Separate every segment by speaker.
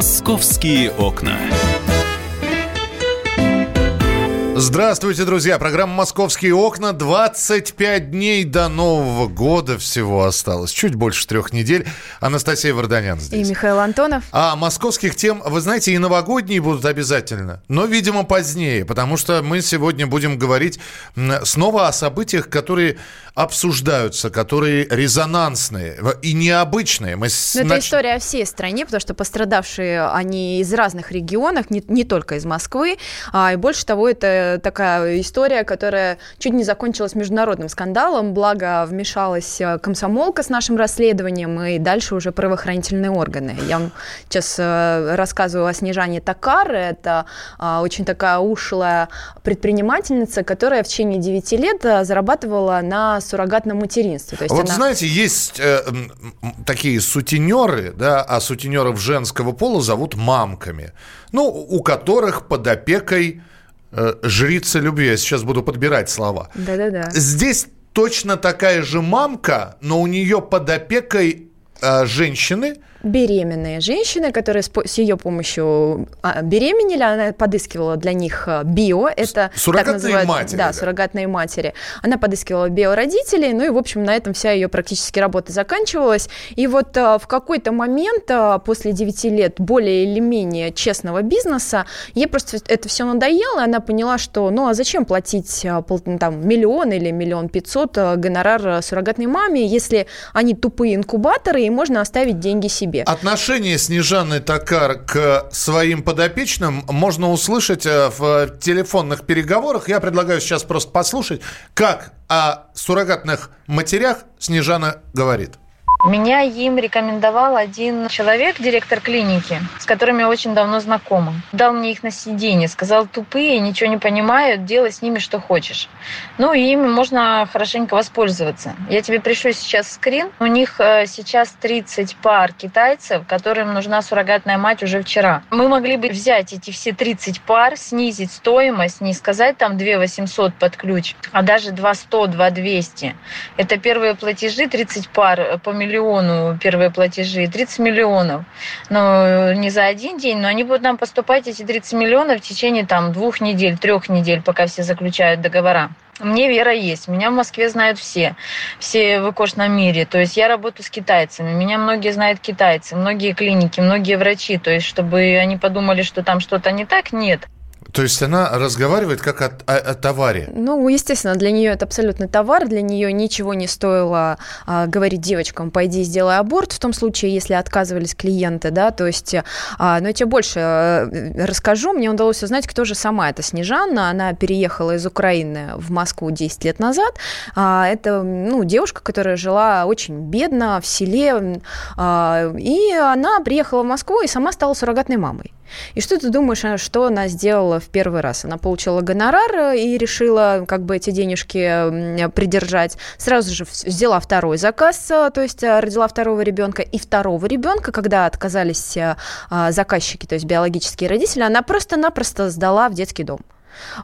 Speaker 1: Московские окна.
Speaker 2: Здравствуйте, друзья. Программа «Московские окна». 25 дней до Нового года всего осталось. Чуть больше трех недель. Анастасия Варданян здесь.
Speaker 3: И Михаил Антонов.
Speaker 2: А московских тем, вы знаете, и новогодние будут обязательно. Но, видимо, позднее. Потому что мы сегодня будем говорить снова о событиях, которые обсуждаются, которые резонансные и необычные. Мы
Speaker 3: Но нач... Это история о всей стране, потому что пострадавшие они из разных регионов, не, не только из Москвы. А, и больше того, это такая история, которая чуть не закончилась международным скандалом, благо вмешалась э, комсомолка с нашим расследованием и дальше уже правоохранительные органы. Я вам сейчас э, рассказываю о Снежане Такар. Это а, очень такая ушлая предпринимательница, которая в течение 9 лет э, зарабатывала на суррогатном материнстве.
Speaker 2: То есть вот она... знаете, есть э, такие сутенеры, да, а сутенеров женского пола зовут мамками, ну, у которых под опекой Э, жрица любви. Я сейчас буду подбирать слова.
Speaker 3: Да-да-да.
Speaker 2: Здесь точно такая же мамка, но у нее под опекой э, женщины –
Speaker 3: беременные женщины, которые с, с ее помощью а, беременели, она подыскивала для них а, био, это
Speaker 2: суррогатные так матери,
Speaker 3: да, да, суррогатные матери. Она подыскивала биородителей, ну и в общем на этом вся ее практически работа заканчивалась. И вот а, в какой-то момент а, после 9 лет более или менее честного бизнеса ей просто это все надоело, и она поняла, что ну а зачем платить пол, там миллион или миллион пятьсот гонорар суррогатной маме, если они тупые инкубаторы и можно оставить деньги себе себе.
Speaker 2: Отношение Снежаны Токар к своим подопечным можно услышать э, в телефонных переговорах. Я предлагаю сейчас просто послушать, как о суррогатных матерях Снежана говорит.
Speaker 4: Меня им рекомендовал один человек, директор клиники, с которым я очень давно знакома. Дал мне их на сиденье, сказал, тупые, ничего не понимают, делай с ними что хочешь. Ну, и ими можно хорошенько воспользоваться. Я тебе пришлю сейчас скрин. У них э, сейчас 30 пар китайцев, которым нужна суррогатная мать уже вчера. Мы могли бы взять эти все 30 пар, снизить стоимость, не сказать там 2 800 под ключ, а даже 2 100, 2 200. Это первые платежи, 30 пар по миллиону миллиону первые платежи, 30 миллионов. Но не за один день, но они будут нам поступать, эти 30 миллионов, в течение там двух недель, трех недель, пока все заключают договора. Мне вера есть. Меня в Москве знают все. Все в икошном мире. То есть я работаю с китайцами. Меня многие знают китайцы, многие клиники, многие врачи. То есть чтобы они подумали, что там что-то не так, нет.
Speaker 2: То есть она разговаривает как о, о, о товаре?
Speaker 3: Ну, естественно, для нее это абсолютно товар, для нее ничего не стоило а, говорить девочкам, пойди сделай аборт, в том случае, если отказывались клиенты, да, то есть, а, но я тебе больше э, расскажу, мне удалось узнать, кто же сама эта Снежанна, она переехала из Украины в Москву 10 лет назад, а, это, ну, девушка, которая жила очень бедно в селе, а, и она приехала в Москву и сама стала суррогатной мамой. И что ты думаешь, а что она сделала в первый раз? Она получила гонорар и решила как бы эти денежки придержать. Сразу же взяла второй заказ, э, то есть э, родила второго ребенка. И второго ребенка, когда отказались э, заказчики, то есть биологические родители, она просто-напросто сдала в детский дом.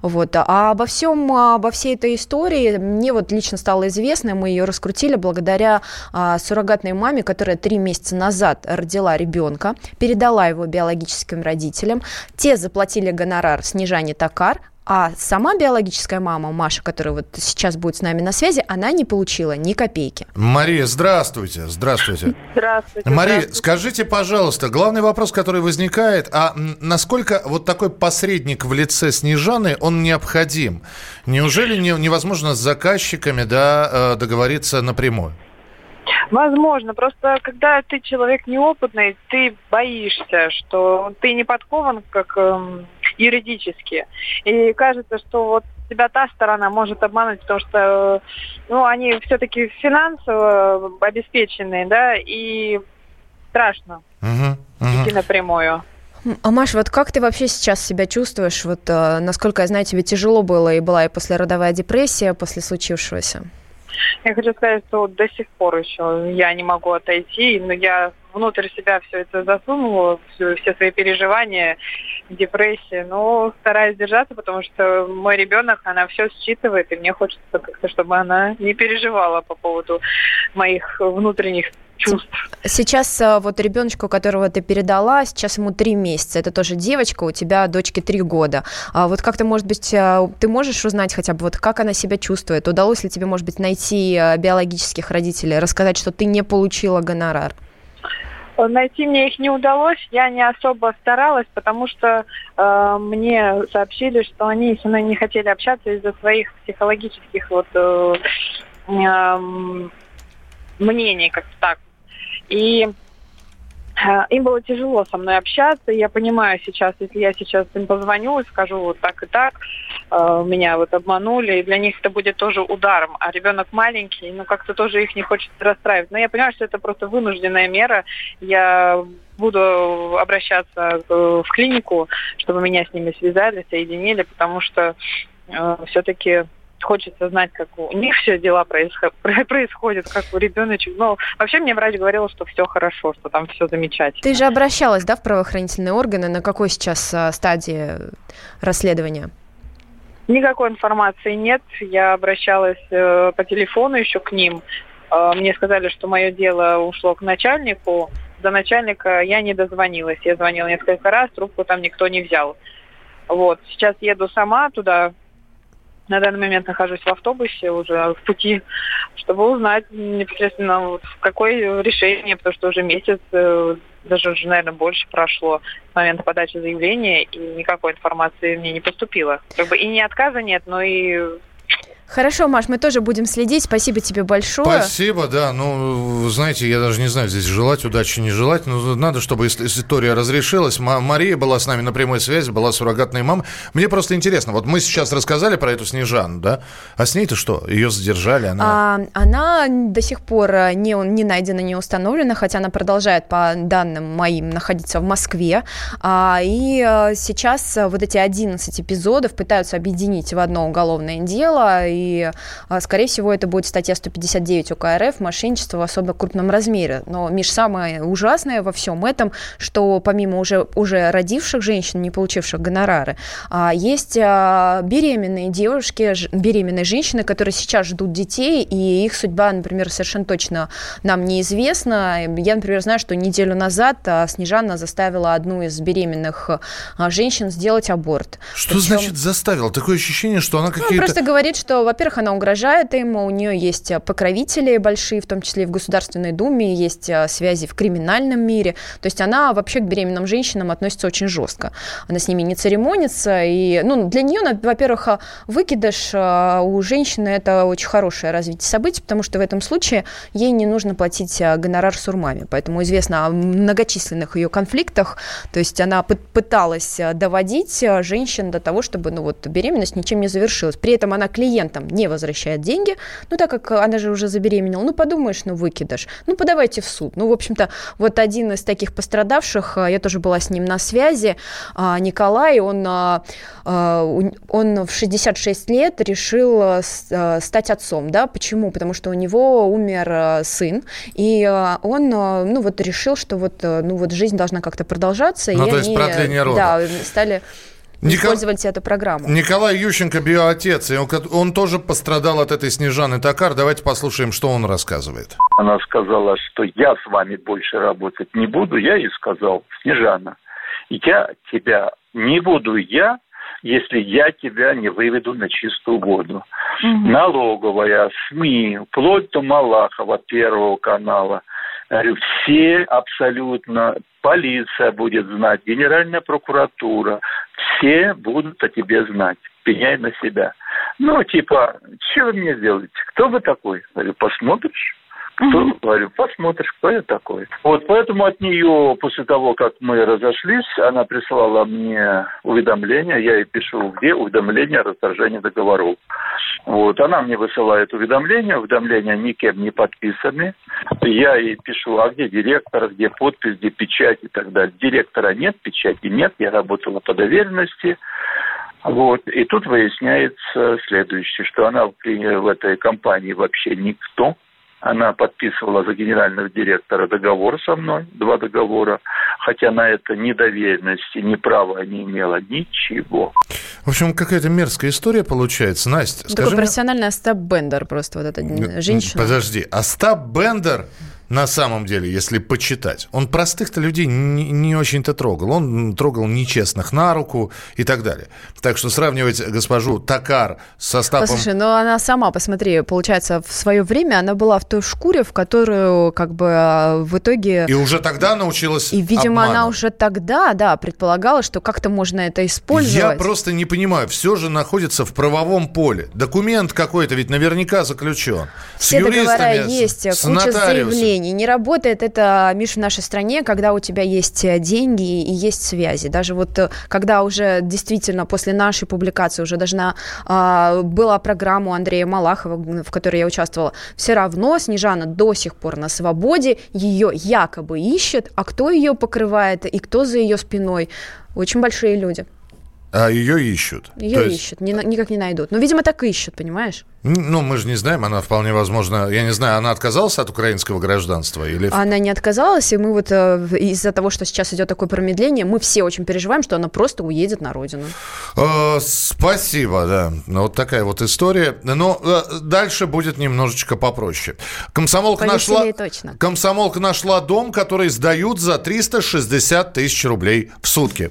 Speaker 3: Вот. А обо всем, обо всей этой истории мне вот лично стало известно, мы ее раскрутили благодаря а, суррогатной маме, которая три месяца назад родила ребенка, передала его биологическим родителям. Те заплатили гонорар Снежане Токар, а сама биологическая мама, Маша, которая вот сейчас будет с нами на связи, она не получила ни копейки.
Speaker 2: Мария, здравствуйте. Здравствуйте.
Speaker 4: Здравствуйте.
Speaker 2: Мария,
Speaker 4: здравствуйте.
Speaker 2: скажите, пожалуйста, главный вопрос, который возникает, а насколько вот такой посредник в лице Снежаны, он необходим? Неужели невозможно с заказчиками да, э, договориться напрямую?
Speaker 5: Возможно. Просто когда ты человек неопытный, ты боишься, что ты не подкован как эм, юридически. И кажется, что вот тебя та сторона может обмануть, потому что ну, они все-таки финансово обеспеченные, да, и страшно угу, угу. идти напрямую.
Speaker 3: А Маш, вот как ты вообще сейчас себя чувствуешь? Вот, э, насколько я знаю, тебе тяжело было и была и послеродовая депрессия после случившегося?
Speaker 5: Я хочу сказать, что до сих пор еще я не могу отойти, но я внутрь себя все это засунула, все, все свои переживания, депрессия, но стараюсь держаться, потому что мой ребенок, она все считывает, и мне хочется как-то, чтобы она не переживала по поводу моих внутренних чувств.
Speaker 3: Сейчас а, вот ребеночку, которого ты передала, сейчас ему три месяца, это тоже девочка, у тебя дочке три года. А вот как-то, может быть, а, ты можешь узнать хотя бы, вот как она себя чувствует? Удалось ли тебе, может быть, найти биологических родителей, рассказать, что ты не получила гонорар?
Speaker 5: Найти мне их не удалось, я не особо старалась, потому что э, мне сообщили, что они со мной не хотели общаться из-за своих психологических вот э, э, мнений, как так. И им было тяжело со мной общаться. Я понимаю сейчас, если я сейчас им позвоню и скажу вот так и так, э, меня вот обманули, и для них это будет тоже ударом. А ребенок маленький, ну как-то тоже их не хочет расстраивать. Но я понимаю, что это просто вынужденная мера. Я буду обращаться в клинику, чтобы меня с ними связали, соединили, потому что э, все-таки хочется знать, как у них все дела происходят, как у ребеночек. Но вообще мне врач говорил, что все хорошо, что там все замечательно.
Speaker 3: Ты же обращалась, да, в правоохранительные органы? На какой сейчас а, стадии расследования?
Speaker 5: Никакой информации нет. Я обращалась э, по телефону еще к ним. Э, мне сказали, что мое дело ушло к начальнику. До начальника я не дозвонилась. Я звонила несколько раз, трубку там никто не взял. Вот. Сейчас еду сама туда, на данный момент нахожусь в автобусе уже в пути, чтобы узнать непосредственно вот, какое решение, потому что уже месяц, э, даже уже, наверное, больше прошло с момента подачи заявления, и никакой информации мне не поступило. Как бы и ни отказа нет, но и
Speaker 3: Хорошо, Маш, мы тоже будем следить. Спасибо тебе большое.
Speaker 2: Спасибо, да. Ну, знаете, я даже не знаю, здесь желать удачи, не желать. Но надо, чтобы история разрешилась. Мария была с нами на прямой связи, была суррогатной мамой. Мне просто интересно, вот мы сейчас рассказали про эту Снежану, да? А с ней-то что? Ее задержали? Она,
Speaker 3: а, она до сих пор э, не, не найдена, не установлена, хотя она продолжает, по данным моим, находиться в Москве. А, и э, сейчас вот эти 11 эпизодов пытаются объединить в одно уголовное дело и, а, скорее всего, это будет статья 159 УК РФ «Мошенничество в особо крупном размере». Но, Миш, самое ужасное во всем этом, что помимо уже, уже родивших женщин, не получивших гонорары, а, есть а, беременные девушки, беременные женщины, которые сейчас ждут детей, и их судьба, например, совершенно точно нам неизвестна. Я, например, знаю, что неделю назад Снежана заставила одну из беременных женщин сделать аборт.
Speaker 2: Что Причем... значит заставила? Такое ощущение, что она какие-то...
Speaker 3: Ну, просто говорит, что во-первых, она угрожает им, у нее есть э, покровители большие, в том числе и в Государственной Думе, есть э, связи в криминальном мире. То есть она вообще к беременным женщинам относится очень жестко. Она с ними не церемонится. И, ну, для нее, во-первых, э, выкидыш у женщины это очень хорошее развитие событий, потому что в этом случае ей не нужно платить гонорар сурмами. Поэтому известно о многочисленных ее конфликтах. То есть она пыталась доводить женщин до того, чтобы ну, вот, беременность ничем не завершилась. При этом она клиент там не возвращает деньги, ну, так как она же уже забеременела, ну, подумаешь, ну, выкидыш, ну, подавайте в суд. Ну, в общем-то, вот один из таких пострадавших, э, я тоже была с ним на связи, а, Николай, он, а, а, он в 66 лет решил э, стать отцом, да, почему? Потому что у него умер э, сын, и он, ну, вот решил, что вот, ну, вот жизнь должна как-то продолжаться,
Speaker 2: ну,
Speaker 3: и
Speaker 2: то есть
Speaker 3: они,
Speaker 2: продление рода.
Speaker 3: Да, стали Никол... использовать эту программу.
Speaker 2: Николай Ющенко, биоотец, и он, он тоже пострадал от этой Снежаны Токар. Давайте послушаем, что он рассказывает.
Speaker 1: Она сказала, что я с вами больше работать не буду. Я ей сказал, Снежана, я тебя не буду я, если я тебя не выведу на чистую воду. Угу. Налоговая, СМИ, вплоть до Малахова, Первого канала – Говорю, все абсолютно, полиция будет знать, Генеральная прокуратура, все будут о тебе знать. Пеняй на себя. Ну, типа, что вы мне сделаете? Кто вы такой? Говорю, посмотришь. Угу. говорю, посмотришь, кто я такой. Вот поэтому от нее, после того, как мы разошлись, она прислала мне уведомление, я ей пишу, где уведомление о расторжении договоров. Вот, она мне высылает уведомления, уведомления никем не подписаны. Я ей пишу, а где директор, где подпись, где печать и так далее. Директора нет, печати нет, я работала по доверенности. Вот. И тут выясняется следующее, что она в этой компании вообще никто, она подписывала за генерального директора договор со мной, два договора, хотя на это ни доверенности, ни права не имела, ничего.
Speaker 2: В общем, какая-то мерзкая история получается. Настя,
Speaker 3: Такой скажи профессиональный мне... Остап Бендер просто вот эта женщина.
Speaker 2: Подожди, Остап Бендер на самом деле, если почитать. Он простых-то людей не, не очень-то трогал. Он трогал нечестных на руку и так далее. Так что сравнивать госпожу Такар с составом...
Speaker 3: Послушай, но она сама, посмотри, получается, в свое время она была в той шкуре, в которую как бы а, в итоге...
Speaker 2: И уже тогда научилась
Speaker 3: И, видимо,
Speaker 2: обману.
Speaker 3: она уже тогда, да, предполагала, что как-то можно это использовать.
Speaker 2: Я просто не понимаю. Все же находится в правовом поле. Документ какой-то ведь наверняка заключен.
Speaker 3: Все
Speaker 2: с юристами,
Speaker 3: договора есть,
Speaker 2: с, с
Speaker 3: куча
Speaker 2: нотариусом.
Speaker 3: заявлений. Не работает это, Миш, в нашей стране, когда у тебя есть э, деньги и есть связи. Даже вот э, когда уже действительно после нашей публикации уже должна а, была программа у Андрея Малахова, в которой я участвовала, все равно Снежана до сих пор на свободе, ее якобы ищет, а кто ее покрывает и кто за ее спиной? Очень большие люди.
Speaker 2: А ее ищут.
Speaker 3: Ее
Speaker 2: То есть,
Speaker 3: ищут, не на- никак не найдут. Ну, видимо, так ищут, понимаешь?
Speaker 2: Ну, мы же не знаем, она вполне возможно, я не знаю, она отказалась от украинского гражданства или...
Speaker 3: Она не отказалась, и мы вот э, из-за того, что сейчас идет такое промедление, мы все очень переживаем, что она просто уедет на родину.
Speaker 2: Э, спасибо, да. Ну, вот такая вот история. Но э, дальше будет немножечко попроще. Комсомолка нашла...
Speaker 3: Точно.
Speaker 2: Комсомолка нашла дом, который сдают за 360 тысяч рублей в сутки.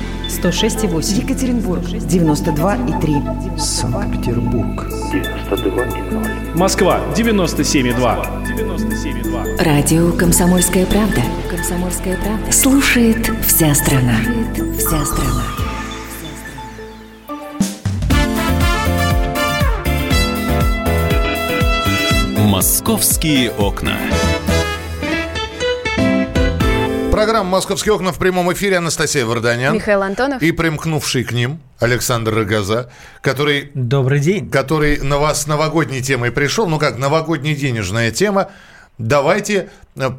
Speaker 6: 106,8. Екатеринбург 92,3.
Speaker 7: Санкт-Петербург
Speaker 8: 92,0.
Speaker 9: Москва 97,2. 97,2.
Speaker 10: Радио «Комсомольская правда». «Комсомольская правда». Слушает вся страна. Слушает вся страна.
Speaker 11: «Московские окна».
Speaker 2: Программа «Московские окна» в прямом эфире Анастасия Варданян.
Speaker 3: Михаил Антонов.
Speaker 2: И примкнувший к ним Александр Рогоза, который,
Speaker 12: Добрый день.
Speaker 2: который на вас с новогодней темой пришел. Ну как, новогодняя денежная тема. Давайте э,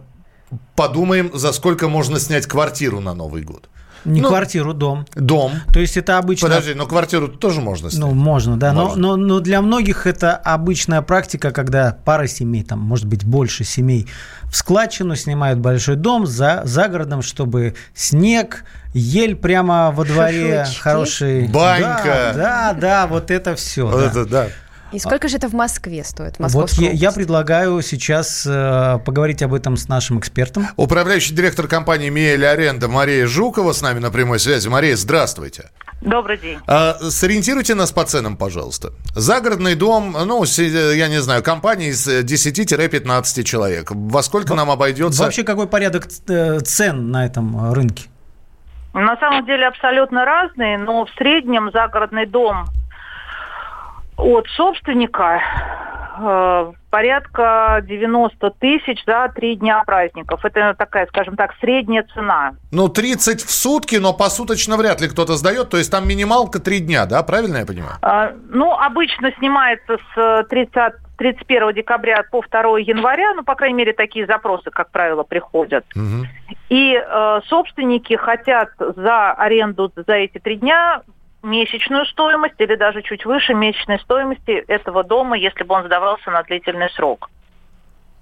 Speaker 2: подумаем, за сколько можно снять квартиру на Новый год.
Speaker 12: Не
Speaker 2: Ну,
Speaker 12: квартиру, дом.
Speaker 2: Дом.
Speaker 12: То есть это обычно...
Speaker 2: Подожди, но квартиру тоже можно снять.
Speaker 12: Ну, можно, да. Но,
Speaker 2: Можно.
Speaker 12: но, но для многих это обычная практика, когда пара семей, там, может быть, больше семей в складчину снимают большой дом за, за городом, чтобы снег, ель прямо во дворе,
Speaker 3: Шашлычки.
Speaker 12: хороший...
Speaker 2: Банька.
Speaker 12: Да, да, да, вот это все.
Speaker 2: Вот это да.
Speaker 3: И сколько же это в Москве стоит? в
Speaker 12: Вот я, я предлагаю сейчас э, поговорить об этом с нашим экспертом.
Speaker 2: Управляющий директор компании «Миэль Аренда» Мария Жукова с нами на прямой связи. Мария, здравствуйте.
Speaker 13: Добрый день.
Speaker 2: А, сориентируйте нас по ценам, пожалуйста. Загородный дом, ну, си- я не знаю, компания из э, 10-15 человек. Во сколько нам обойдется?
Speaker 12: Вообще, какой порядок э, цен на этом э, рынке?
Speaker 13: На самом деле абсолютно разные, но в среднем загородный дом от собственника э, порядка 90 тысяч за три дня праздников. Это такая, скажем так, средняя цена.
Speaker 2: Ну, 30 в сутки, но посуточно вряд ли кто-то сдает. То есть там минималка 3 дня, да? Правильно я понимаю?
Speaker 13: А, Ну, обычно снимается с 30 31 декабря по 2 января, ну, по крайней мере, такие запросы, как правило, приходят.
Speaker 2: Мгм.
Speaker 13: И э, собственники хотят за аренду за эти три дня месячную стоимость или даже чуть выше месячной стоимости этого дома, если бы он сдавался на длительный срок.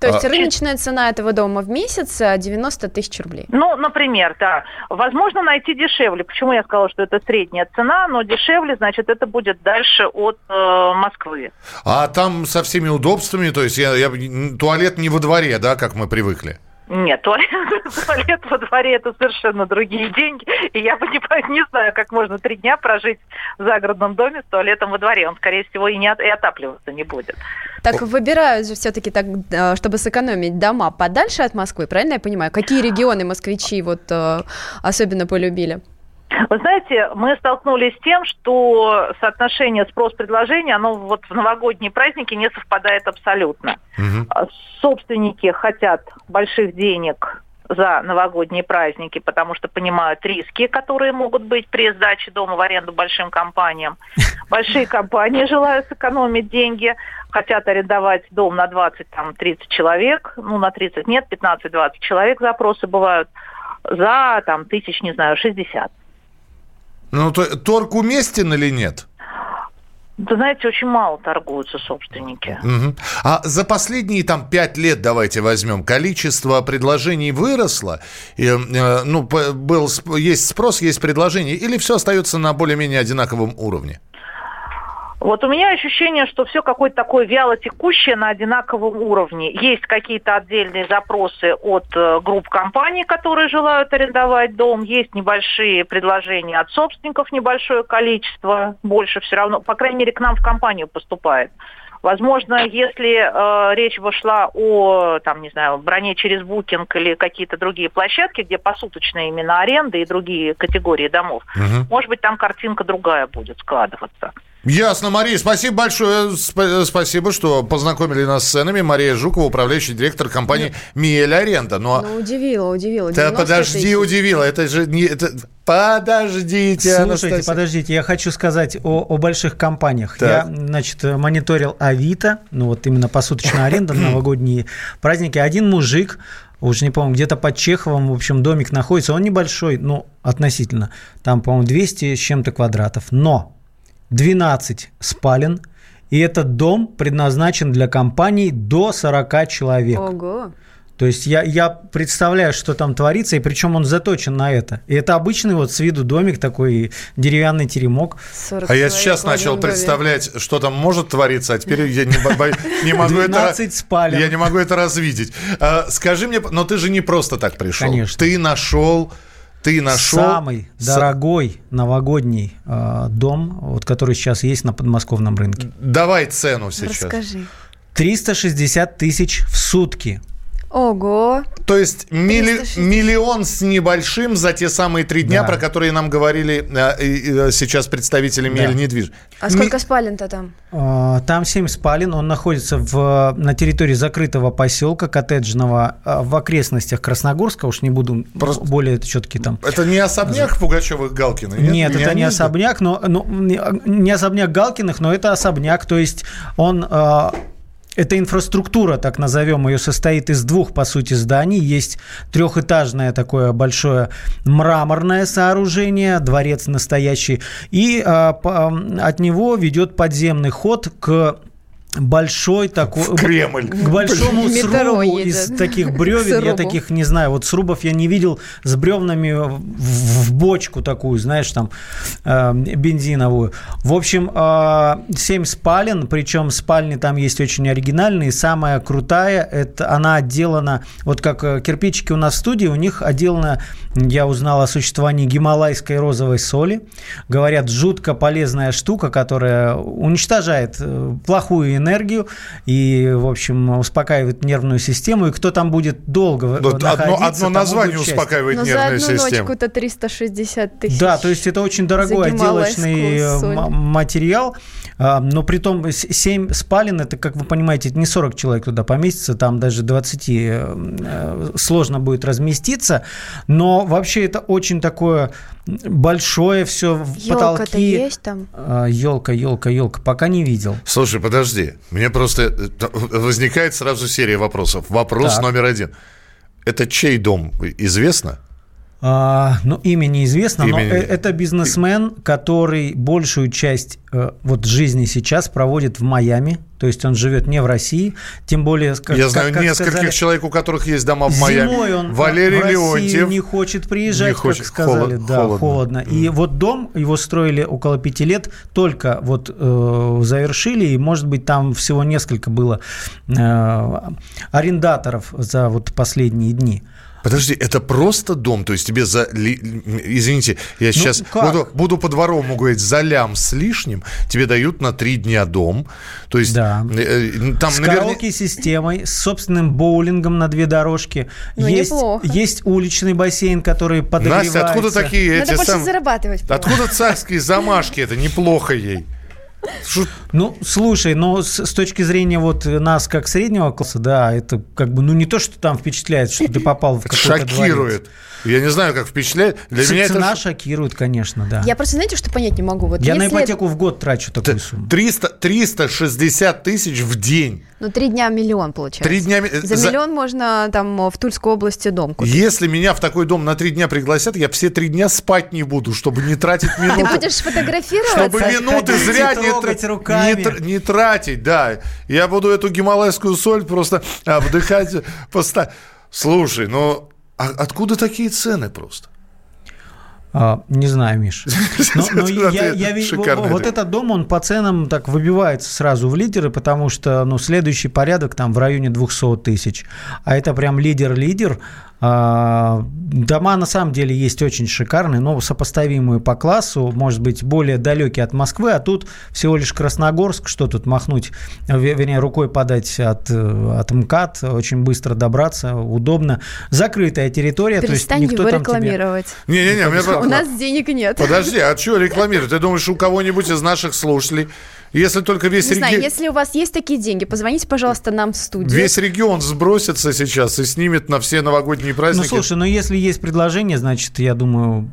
Speaker 3: То есть
Speaker 2: А-
Speaker 3: рыночная цена этого дома в месяц э, 90 тысяч рублей.
Speaker 13: Ну, например, да. Возможно найти дешевле. Почему я сказала, что это средняя цена, но дешевле, значит, это будет дальше от э, Москвы.
Speaker 2: А там со всеми удобствами, то есть я, я- туалет не во дворе, да, как мы привыкли?
Speaker 13: Нет, туалет, во дворе это совершенно другие деньги. И я бы не, не знаю, как можно три дня прожить в загородном доме с туалетом во дворе. Он, скорее всего, и не и отапливаться не будет.
Speaker 3: Так выбирают же все-таки так, э, чтобы сэкономить дома подальше от Москвы, правильно я понимаю? Какие регионы москвичи вот э, особенно полюбили?
Speaker 13: Вы знаете, мы столкнулись с тем, что соотношение спрос-предложения, оно вот в новогодние праздники не совпадает абсолютно. А Собственники хотят больших денег за новогодние праздники, потому что понимают риски, которые могут быть при сдаче дома в аренду большим компаниям. Большие компании желают сэкономить деньги, хотят арендовать дом на 20-30 человек, ну на 30 нет, 15-20 человек запросы бывают. за там тысяч, не знаю, 60.
Speaker 2: Ну, то, торг уместен или нет?
Speaker 13: Вы знаете, очень мало торгуются собственники.
Speaker 2: Угу. А за последние там пять лет, давайте возьмем, количество предложений выросло? И, э, ну, был, есть спрос, есть предложение, или все остается на более-менее одинаковом уровне?
Speaker 13: Вот у меня ощущение, что все какое-то такое вяло текущее на одинаковом уровне. Есть какие-то отдельные запросы от э, групп компаний, которые желают арендовать дом. Есть небольшие предложения от собственников, небольшое количество. Больше все равно, по крайней мере, к нам в компанию поступает. Возможно, если э, речь вошла о, там, не знаю, броне через букинг или какие-то другие площадки, где посуточная именно аренда и другие категории домов, угу. может быть, там картинка другая будет складываться.
Speaker 2: Ясно, Мария. Спасибо большое. Спасибо, что познакомили нас с ценами. Мария Жукова, управляющий директор компании Миель Аренда.
Speaker 3: Но... Ну, удивила, удивила.
Speaker 2: Да подожди, тысяч. удивила. Это же не... Это... Подождите,
Speaker 12: Слушайте, Анастасия. подождите. Я хочу сказать о, о больших компаниях. Так. Я, значит, мониторил Авито. Ну, вот именно посуточная аренда, новогодние праздники. Один мужик уж не помню, где-то под Чеховым, в общем, домик находится. Он небольшой, ну, относительно. Там, по-моему, 200 с чем-то квадратов. Но 12 спален, и этот дом предназначен для компаний до 40 человек.
Speaker 3: Ого!
Speaker 12: То есть я, я представляю, что там творится, и причем он заточен на это. И это обычный вот с виду домик, такой деревянный теремок.
Speaker 2: А я сейчас начал представлять, что там может твориться, а теперь я не, не могу это...
Speaker 12: спален.
Speaker 2: Я не могу это развидеть. А, скажи мне, но ты же не просто так пришел.
Speaker 12: Конечно.
Speaker 2: Ты нашел ты нашел...
Speaker 12: Самый дорогой новогодний э, дом, вот, который сейчас есть на подмосковном рынке.
Speaker 2: Давай цену сейчас.
Speaker 3: Расскажи.
Speaker 12: 360 тысяч в сутки.
Speaker 3: Ого.
Speaker 2: То есть милли, миллион с небольшим за те самые три дня, да. про которые нам говорили э, э, сейчас представители да. недвижимости.
Speaker 3: А сколько Ми... спален-то там?
Speaker 12: А, там 7 спален. Он находится в, на территории закрытого поселка коттеджного а, в окрестностях Красногорска. Уж не буду Просто... более четкий там.
Speaker 2: Это не особняк Пугачевых Галкина?
Speaker 12: Нет, нет не это не особняк, но, но не особняк Галкиных, но это особняк. То есть он а, эта инфраструктура, так назовем ее, состоит из двух, по сути, зданий. Есть трехэтажное такое большое мраморное сооружение, дворец настоящий, и а, по, от него ведет подземный ход к большой такой...
Speaker 2: В Кремль.
Speaker 12: К большому срубу из таких бревен. Я таких не знаю. Вот срубов я не видел с бревнами в, в бочку такую, знаешь, там, э, бензиновую. В общем, э, 7 спален, причем спальни там есть очень оригинальные. Самая крутая, это она отделана, вот как э, кирпичики у нас в студии, у них отделана, я узнал о существовании гималайской розовой соли. Говорят, жутко полезная штука, которая уничтожает э, плохую энергию и, в общем, успокаивает нервную систему. И кто там будет долго вот находиться,
Speaker 2: Одно, одно название успокаивает Но нервную систему. за одну
Speaker 3: ночку-то 360 тысяч.
Speaker 12: Да, то есть это очень дорогой отделочный э, материал. А, но при том 7 спален, это, как вы понимаете, не 40 человек туда поместится, там даже 20 э, э, сложно будет разместиться. Но вообще это очень такое большое все, потолки.
Speaker 3: есть там?
Speaker 12: Елка, елка, елка. Пока не видел.
Speaker 2: Слушай, подожди. Мне просто э, возникает сразу серия вопросов. Вопрос так. номер один. Это чей дом? Известно?
Speaker 12: А, ну, имя неизвестно, имя... но э, это бизнесмен, который большую часть э, вот жизни сейчас проводит в Майами. То есть он живет не в России, тем более...
Speaker 2: Как, Я знаю как нескольких сказали, человек, у которых есть дома в Майами.
Speaker 12: Зимой он
Speaker 2: Валерий
Speaker 12: в Россию
Speaker 2: Леонтьев.
Speaker 12: не хочет приезжать, не хочет. как сказали. Холод, да, холодно. холодно. И вот дом, его строили около пяти лет, только вот э, завершили, и, может быть, там всего несколько было э, арендаторов за вот последние дни.
Speaker 2: Подожди, это просто дом? То есть тебе за... Извините, я ну, сейчас буду, буду по-дворовому говорить, за лям с лишним тебе дают на три дня дом. То есть
Speaker 12: да. Э, э, там, с наверное... системой, с собственным боулингом на две дорожки. Ну, есть, есть уличный бассейн, который подогревается.
Speaker 2: Настя, откуда такие
Speaker 3: Надо
Speaker 2: эти...
Speaker 3: больше сам... зарабатывать.
Speaker 2: Откуда царские замашки? Это неплохо ей.
Speaker 12: Ну, слушай, но с, с точки зрения вот нас как среднего класса, да, это как бы, ну не то, что там впечатляет, что ты попал в какой-то
Speaker 2: Шокирует. Я не знаю, как впечатляет. Для
Speaker 12: Ц-
Speaker 2: меня
Speaker 12: Цена
Speaker 2: это...
Speaker 12: шокирует, конечно, да.
Speaker 3: Я просто, знаете, что понять не могу? Вот
Speaker 12: Я на ипотеку в год трачу такую сумму.
Speaker 2: 300, 360 тысяч в день.
Speaker 3: Ну, три дня миллион получается.
Speaker 2: Три дня ми-
Speaker 3: За,
Speaker 2: за-
Speaker 3: миллион можно там в Тульской области дом купить.
Speaker 2: Если меня в такой дом на три дня пригласят, я все три дня спать не буду, чтобы не тратить
Speaker 3: Ты
Speaker 2: минуты.
Speaker 3: будешь фотографироваться?
Speaker 2: Чтобы минуты зря не,
Speaker 12: трогать руками.
Speaker 2: не не тратить, да. Я буду эту гималайскую соль просто вдыхать. поста- Слушай, ну а откуда такие цены просто?
Speaker 12: А, не знаю, Миш. Но, но я, я ви-
Speaker 2: Шикарный
Speaker 12: вот
Speaker 2: ответ.
Speaker 12: этот дом, он по ценам так выбивается сразу в лидеры, потому что ну, следующий порядок там в районе 200 тысяч. А это прям лидер-лидер. А, дома на самом деле есть очень шикарные, но сопоставимые по классу, может быть, более далекие от Москвы, а тут всего лишь Красногорск, что тут махнуть, ве- вернее, рукой подать от, от МКАД, очень быстро добраться, удобно. Закрытая территория, то есть
Speaker 3: Перестань
Speaker 12: никто
Speaker 3: его
Speaker 12: там тебе-
Speaker 3: рекламировать.
Speaker 2: Не-не-не, у меня
Speaker 3: У нас денег нет.
Speaker 2: Подожди, а что рекламировать? Ты думаешь, у кого-нибудь из наших слушателей, если только весь
Speaker 3: Не знаю,
Speaker 2: регион...
Speaker 3: если у вас есть такие деньги, позвоните, пожалуйста, нам в студию.
Speaker 2: Весь регион сбросится сейчас и снимет на все новогодние
Speaker 12: Ну,
Speaker 2: праздники.
Speaker 12: слушай, ну если есть предложение, значит, я думаю,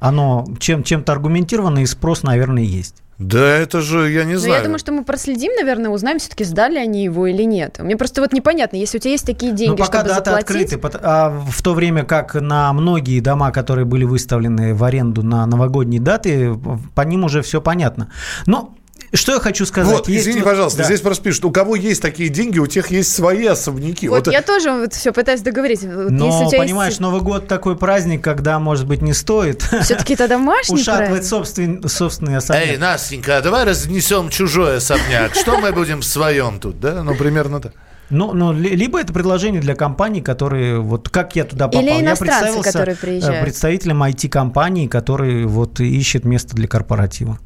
Speaker 12: оно чем, чем-то аргументировано, и спрос, наверное, есть.
Speaker 2: Да это же, я не
Speaker 3: Но
Speaker 2: знаю.
Speaker 3: Ну, я думаю, что мы проследим, наверное, узнаем, все-таки сдали они его или нет. Мне просто вот непонятно, если у тебя есть такие деньги,
Speaker 12: Но Ну, пока
Speaker 3: чтобы
Speaker 12: даты
Speaker 3: заплатить...
Speaker 12: открыты, а в то время как на многие дома, которые были выставлены в аренду на новогодние даты, по ним уже все понятно. Но что я хочу сказать?
Speaker 2: Вот,
Speaker 12: Есть
Speaker 2: извини,
Speaker 12: вот-
Speaker 2: пожалуйста,
Speaker 12: да.
Speaker 2: здесь просто пишут, у кого есть такие деньги, у тех есть свои особняки.
Speaker 3: Вот, я тоже вот все пытаюсь договорить. Вот
Speaker 12: Но, понимаешь, Новый год такой праздник, когда, может быть, не стоит
Speaker 3: Все-таки это домашний
Speaker 12: ушатывать
Speaker 3: праздник.
Speaker 12: собственный, особняк.
Speaker 2: Эй, Настенька, а давай разнесем чужой особняк. Что мы будем в своем тут, да? Ну, примерно так.
Speaker 12: Ну, ну, ли- либо это предложение для компаний, которые, вот как я туда попал.
Speaker 3: Или
Speaker 12: я представился,
Speaker 3: которые
Speaker 12: э,
Speaker 3: приезжают.
Speaker 12: представителем IT-компании, который вот ищет место для корпоратива.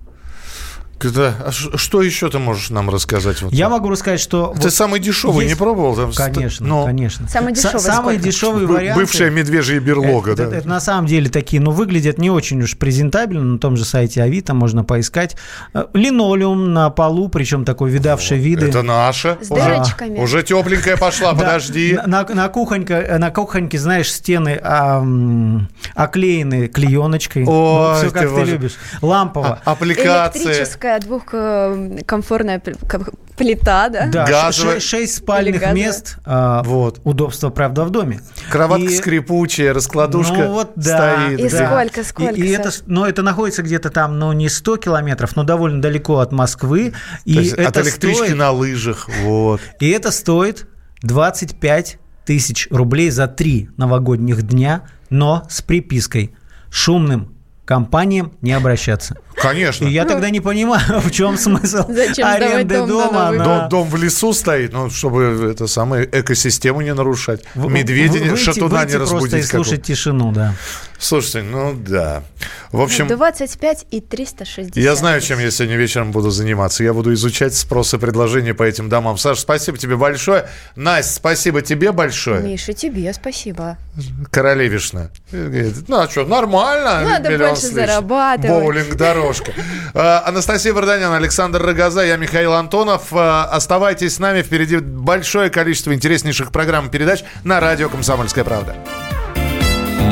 Speaker 2: Да, а что еще ты можешь нам рассказать? Вот?
Speaker 12: Я могу рассказать, что...
Speaker 2: Ты
Speaker 12: вот
Speaker 2: самый дешевый
Speaker 12: есть-
Speaker 2: не пробовал? Там,
Speaker 12: Конечно,
Speaker 2: ну,
Speaker 12: конечно.
Speaker 3: Самый
Speaker 12: Са-
Speaker 3: дешевый
Speaker 12: дешевый
Speaker 2: бы-
Speaker 12: вариант.
Speaker 2: Бывшая медвежья берлога,
Speaker 12: это,
Speaker 2: да?
Speaker 12: это на самом деле такие, ну, выглядят не очень уж презентабельно. На том же сайте Авито можно поискать. Э, Линолеум на полу, причем такой видавший виды.
Speaker 2: Это наша.
Speaker 3: С
Speaker 2: Уже-
Speaker 3: дырочками.
Speaker 2: Уже тепленькая пошла, подожди.
Speaker 12: На, на, э, на кухоньке, знаешь, стены а, оклеены клееночкой.
Speaker 2: Ой,
Speaker 12: все
Speaker 2: ты
Speaker 12: как ты, любишь. Лампово.
Speaker 2: А- Аппликации.
Speaker 3: Электрическая двухкомфортная плита, да?
Speaker 12: Да,
Speaker 2: газовая.
Speaker 12: ше- шесть спальных мест. а,
Speaker 2: Вот.
Speaker 12: Удобство, правда, в доме.
Speaker 2: Кроватка
Speaker 12: И-
Speaker 2: скрипучая, раскладушка
Speaker 12: Ну вот, да.
Speaker 2: стоит.
Speaker 3: И
Speaker 2: да.
Speaker 3: сколько, сколько,
Speaker 12: И, и это, но это находится где-то там, ну, не 100 километров, но довольно далеко от Москвы. И
Speaker 2: То есть
Speaker 12: это
Speaker 2: от электрички
Speaker 12: стоит,
Speaker 2: на лыжах. Вот.
Speaker 12: И это стоит 25 тысяч рублей за три новогодних дня, но с припиской «Шумным компаниям не обращаться».
Speaker 2: Конечно.
Speaker 12: И я тогда не понимаю, в чем смысл
Speaker 3: Зачем
Speaker 12: аренды
Speaker 3: дом
Speaker 12: дома. На-
Speaker 2: Дом, дом в лесу стоит, ну, чтобы это самое экосистему не нарушать.
Speaker 12: В-
Speaker 2: Медведя, не-
Speaker 12: выйти-
Speaker 2: шатуна
Speaker 12: выйти
Speaker 2: не
Speaker 12: просто
Speaker 2: разбудить.
Speaker 12: и слушать тишину, да.
Speaker 2: Слушайте, ну да. В общем,
Speaker 3: 25 и 360.
Speaker 2: я знаю, чем я сегодня вечером буду заниматься. Я буду изучать спрос и предложения по этим домам. Саша, спасибо тебе большое. Настя, спасибо тебе большое.
Speaker 3: Миша, тебе спасибо.
Speaker 2: Королевишна. Ну, а что, нормально.
Speaker 3: Надо
Speaker 2: миллион
Speaker 3: больше
Speaker 2: лишним.
Speaker 3: зарабатывать.
Speaker 2: Боулинг-дорожка. А, Анастасия Варданян, Александр Рогоза, я Михаил Антонов. А, Оставайтесь с нами. Впереди большое количество интереснейших программ и передач на радио «Комсомольская правда».